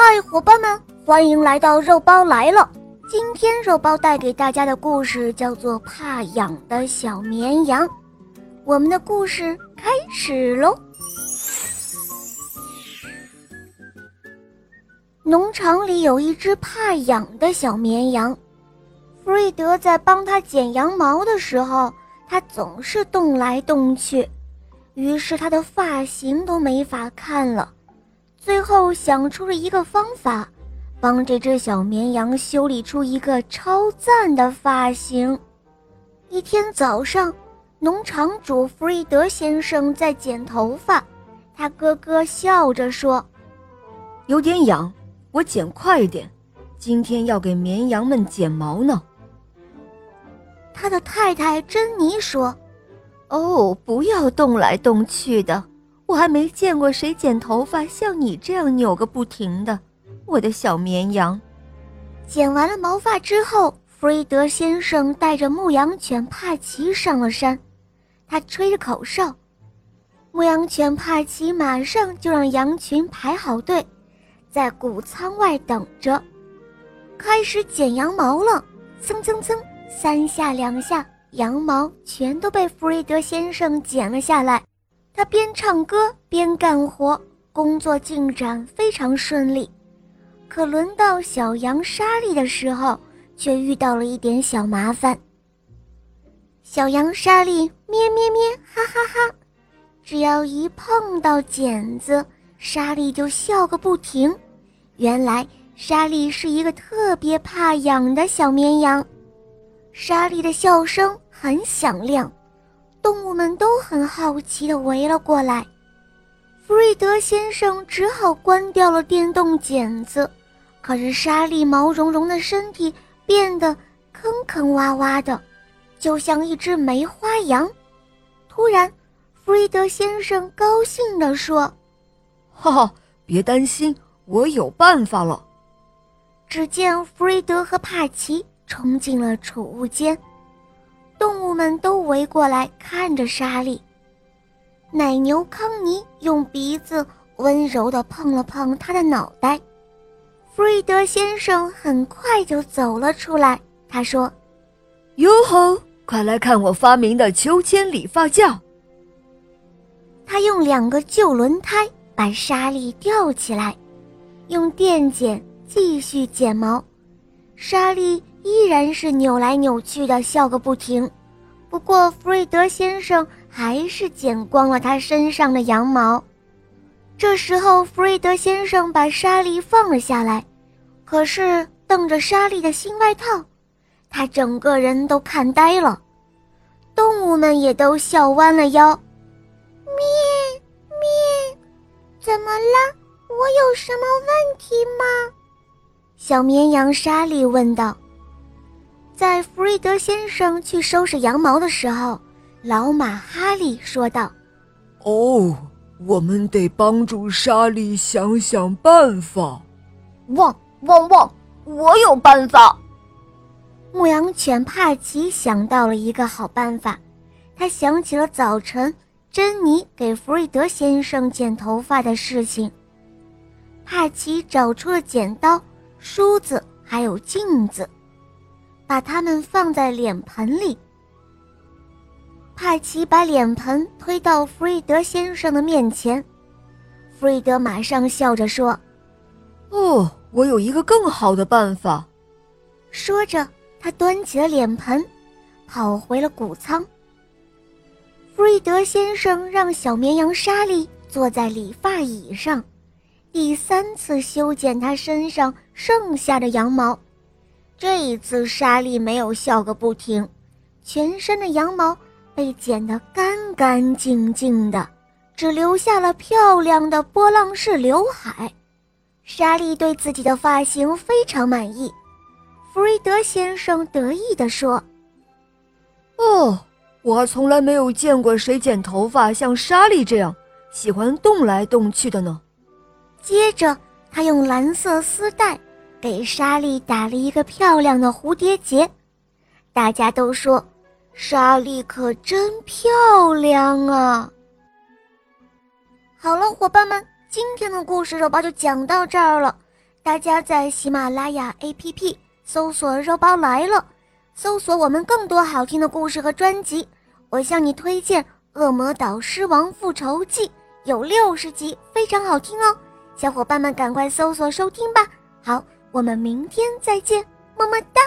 嗨，伙伴们，欢迎来到肉包来了。今天肉包带给大家的故事叫做《怕痒的小绵羊》。我们的故事开始喽。农场里有一只怕痒的小绵羊，弗瑞德在帮他剪羊毛的时候，他总是动来动去，于是他的发型都没法看了。最后想出了一个方法，帮这只小绵羊修理出一个超赞的发型。一天早上，农场主弗瑞德先生在剪头发，他咯咯笑着说：“有点痒，我剪快一点。今天要给绵羊们剪毛呢。”他的太太珍妮说：“哦，不要动来动去的。”我还没见过谁剪头发像你这样扭个不停的，我的小绵羊。剪完了毛发之后，弗瑞德先生带着牧羊犬帕奇上了山，他吹着口哨，牧羊犬帕奇马上就让羊群排好队，在谷仓外等着，开始剪羊毛了。蹭蹭蹭，三下两下，羊毛全都被弗瑞德先生剪了下来。他边唱歌边干活，工作进展非常顺利。可轮到小羊莎莉的时候，却遇到了一点小麻烦。小羊莎莉咩咩咩，哈哈哈！只要一碰到剪子，莎莉就笑个不停。原来莎莉是一个特别怕痒的小绵羊。莎莉的笑声很响亮。动物们都很好奇地围了过来，弗瑞德先生只好关掉了电动剪子。可是莎莉毛茸茸的身体变得坑坑洼洼的，就像一只梅花羊。突然，弗瑞德先生高兴地说：“哈哈，别担心，我有办法了。”只见弗瑞德和帕奇冲进了储物间。动物们都围过来看着莎莉。奶牛康妮用鼻子温柔地碰了碰她的脑袋。弗瑞德先生很快就走了出来。他说：“哟吼，快来看我发明的秋千理发架！”他用两个旧轮胎把莎莉吊起来，用电剪继续剪毛。莎莉。依然是扭来扭去的，笑个不停。不过，弗瑞德先生还是剪光了他身上的羊毛。这时候，弗瑞德先生把莎莉放了下来，可是瞪着莎莉的新外套，他整个人都看呆了。动物们也都笑弯了腰。咩咩，怎么了？我有什么问题吗？小绵羊莎莉问道。在弗瑞德先生去收拾羊毛的时候，老马哈利说道：“哦，我们得帮助莎莉想想办法。”汪汪汪！我有办法。牧羊犬帕奇想到了一个好办法，他想起了早晨珍妮给弗瑞德先生剪头发的事情。帕奇找出了剪刀、梳子，还有镜子。把它们放在脸盆里。帕奇把脸盆推到弗瑞德先生的面前，弗瑞德马上笑着说：“哦，我有一个更好的办法。”说着，他端起了脸盆，跑回了谷仓。弗瑞德先生让小绵羊莎莉坐在理发椅上，第三次修剪他身上剩下的羊毛。这一次，莎莉没有笑个不停，全身的羊毛被剪得干干净净的，只留下了漂亮的波浪式刘海。莎莉对自己的发型非常满意。弗瑞德先生得意地说：“哦，我还从来没有见过谁剪头发像莎莉这样喜欢动来动去的呢。”接着，他用蓝色丝带。给莎莉打了一个漂亮的蝴蝶结，大家都说莎莉可真漂亮啊！好了，伙伴们，今天的故事肉包就讲到这儿了。大家在喜马拉雅 APP 搜索“肉包来了”，搜索我们更多好听的故事和专辑。我向你推荐《恶魔岛狮王复仇记》，有六十集，非常好听哦。小伙伴们赶快搜索收听吧。好，我们明天再见，么么哒。